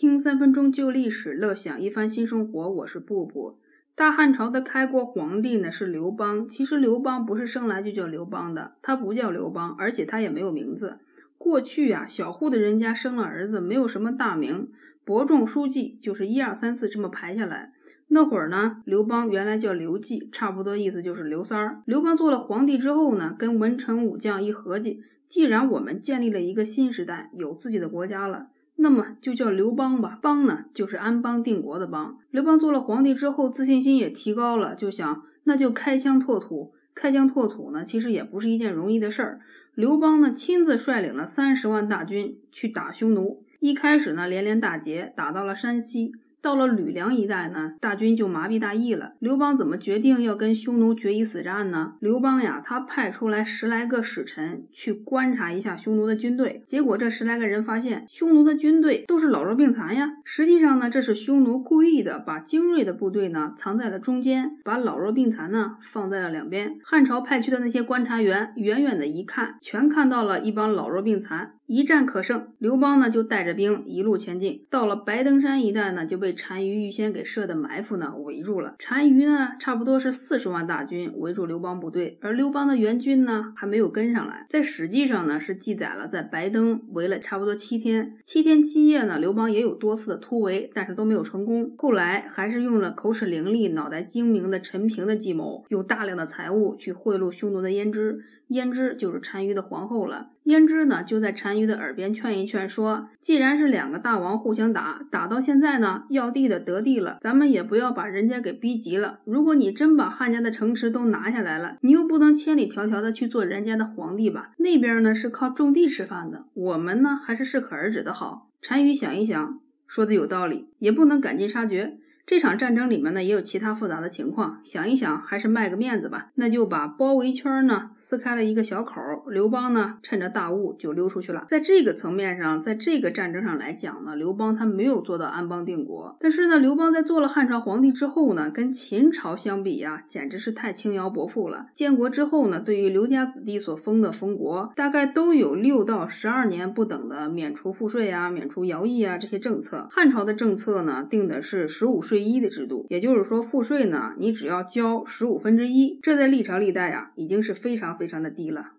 听三分钟旧历史，乐享一番新生活。我是布布。大汉朝的开国皇帝呢是刘邦。其实刘邦不是生来就叫刘邦的，他不叫刘邦，而且他也没有名字。过去啊，小户的人家生了儿子，没有什么大名，伯仲叔季，就是一二三四这么排下来。那会儿呢，刘邦原来叫刘季，差不多意思就是刘三儿。刘邦做了皇帝之后呢，跟文臣武将一合计，既然我们建立了一个新时代，有自己的国家了。那么就叫刘邦吧，邦呢就是安邦定国的邦。刘邦做了皇帝之后，自信心也提高了，就想那就开疆拓土。开疆拓土呢，其实也不是一件容易的事儿。刘邦呢亲自率领了三十万大军去打匈奴，一开始呢连连大捷，打到了山西。到了吕梁一带呢，大军就麻痹大意了。刘邦怎么决定要跟匈奴决一死战呢？刘邦呀，他派出来十来个使臣去观察一下匈奴的军队。结果这十来个人发现，匈奴的军队都是老弱病残呀。实际上呢，这是匈奴故意的，把精锐的部队呢藏在了中间，把老弱病残呢放在了两边。汉朝派去的那些观察员，远远的一看，全看到了一帮老弱病残。一战可胜，刘邦呢就带着兵一路前进，到了白登山一带呢，就被单于预先给设的埋伏呢围住了。单于呢差不多是四十万大军围住刘邦部队，而刘邦的援军呢还没有跟上来。在史记上呢是记载了在白登围了差不多七天，七天七夜呢，刘邦也有多次的突围，但是都没有成功。后来还是用了口齿伶俐、脑袋精明的陈平的计谋，用大量的财物去贿赂匈奴的胭脂，胭脂就是单于的皇后了。胭脂呢，就在单于的耳边劝一劝，说：“既然是两个大王互相打，打到现在呢，要地的得地了，咱们也不要把人家给逼急了。如果你真把汉家的城池都拿下来了，你又不能千里迢迢的去做人家的皇帝吧？那边呢是靠种地吃饭的，我们呢还是适可而止的好。”单于想一想，说的有道理，也不能赶尽杀绝。这场战争里面呢，也有其他复杂的情况。想一想，还是卖个面子吧。那就把包围圈呢撕开了一个小口。刘邦呢，趁着大雾就溜出去了。在这个层面上，在这个战争上来讲呢，刘邦他没有做到安邦定国。但是呢，刘邦在做了汉朝皇帝之后呢，跟秦朝相比呀，简直是太轻徭薄赋了。建国之后呢，对于刘家子弟所封的封国，大概都有六到十二年不等的免除赋税啊、免除徭役啊这些政策。汉朝的政策呢，定的是十五税一的制度。也就是说赋税呢你只要交十五分之一这在历朝历代啊已经是非常非常的低了。